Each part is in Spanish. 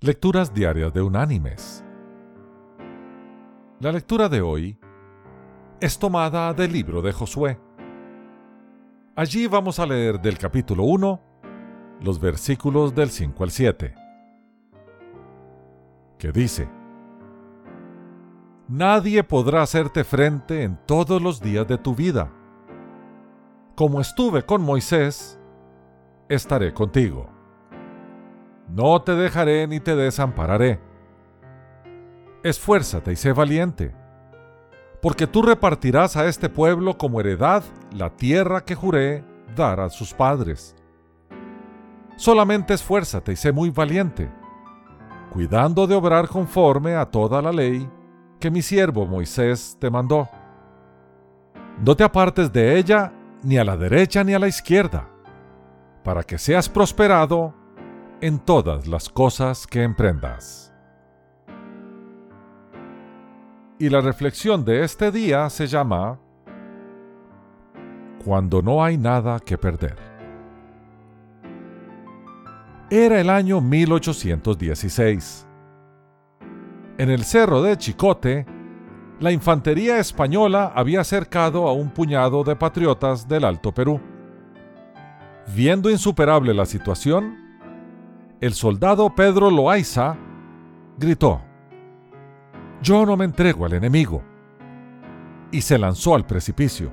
Lecturas Diarias de Unánimes. La lectura de hoy es tomada del libro de Josué. Allí vamos a leer del capítulo 1 los versículos del 5 al 7, que dice, Nadie podrá hacerte frente en todos los días de tu vida. Como estuve con Moisés, estaré contigo no te dejaré ni te desampararé. Esfuérzate y sé valiente, porque tú repartirás a este pueblo como heredad la tierra que juré dar a sus padres. Solamente esfuérzate y sé muy valiente, cuidando de obrar conforme a toda la ley que mi siervo Moisés te mandó. No te apartes de ella ni a la derecha ni a la izquierda, para que seas prosperado en todas las cosas que emprendas. Y la reflexión de este día se llama Cuando no hay nada que perder. Era el año 1816. En el cerro de Chicote, la infantería española había acercado a un puñado de patriotas del Alto Perú. Viendo insuperable la situación, el soldado Pedro Loaiza gritó, Yo no me entrego al enemigo, y se lanzó al precipicio.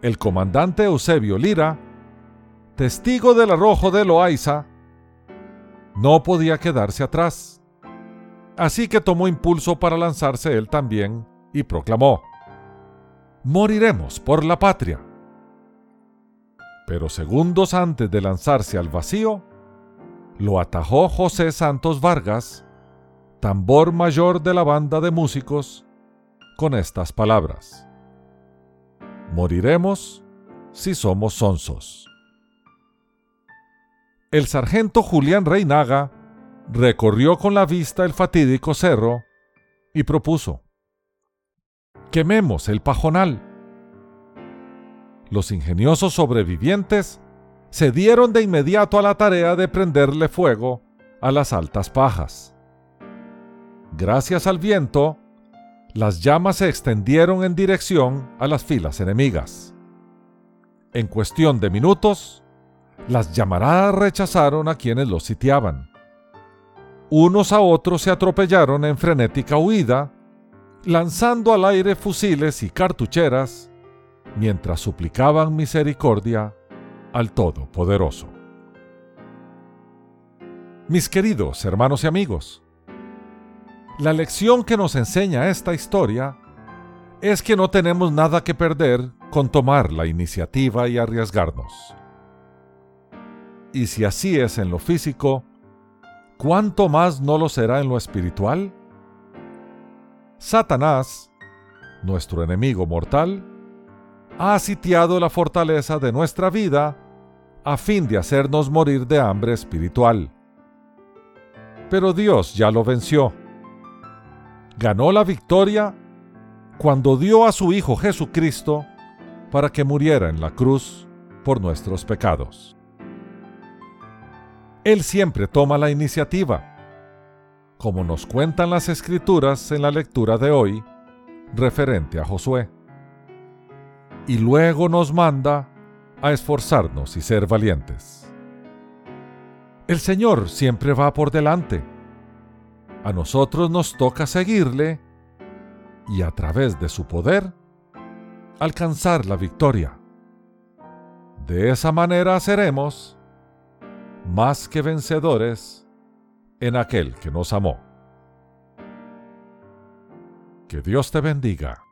El comandante Eusebio Lira, testigo del arrojo de Loaiza, no podía quedarse atrás, así que tomó impulso para lanzarse él también y proclamó, Moriremos por la patria. Pero segundos antes de lanzarse al vacío, lo atajó José Santos Vargas, tambor mayor de la banda de músicos, con estas palabras. Moriremos si somos sonsos. El sargento Julián Reinaga recorrió con la vista el fatídico cerro y propuso, quememos el pajonal. Los ingeniosos sobrevivientes se dieron de inmediato a la tarea de prenderle fuego a las altas pajas. Gracias al viento, las llamas se extendieron en dirección a las filas enemigas. En cuestión de minutos, las llamaradas rechazaron a quienes los sitiaban. Unos a otros se atropellaron en frenética huida, lanzando al aire fusiles y cartucheras, mientras suplicaban misericordia al Todopoderoso. Mis queridos hermanos y amigos, la lección que nos enseña esta historia es que no tenemos nada que perder con tomar la iniciativa y arriesgarnos. Y si así es en lo físico, ¿cuánto más no lo será en lo espiritual? Satanás, nuestro enemigo mortal, ha sitiado la fortaleza de nuestra vida a fin de hacernos morir de hambre espiritual. Pero Dios ya lo venció. Ganó la victoria cuando dio a su Hijo Jesucristo para que muriera en la cruz por nuestros pecados. Él siempre toma la iniciativa, como nos cuentan las escrituras en la lectura de hoy referente a Josué. Y luego nos manda a esforzarnos y ser valientes. El Señor siempre va por delante. A nosotros nos toca seguirle y a través de su poder alcanzar la victoria. De esa manera seremos más que vencedores en aquel que nos amó. Que Dios te bendiga.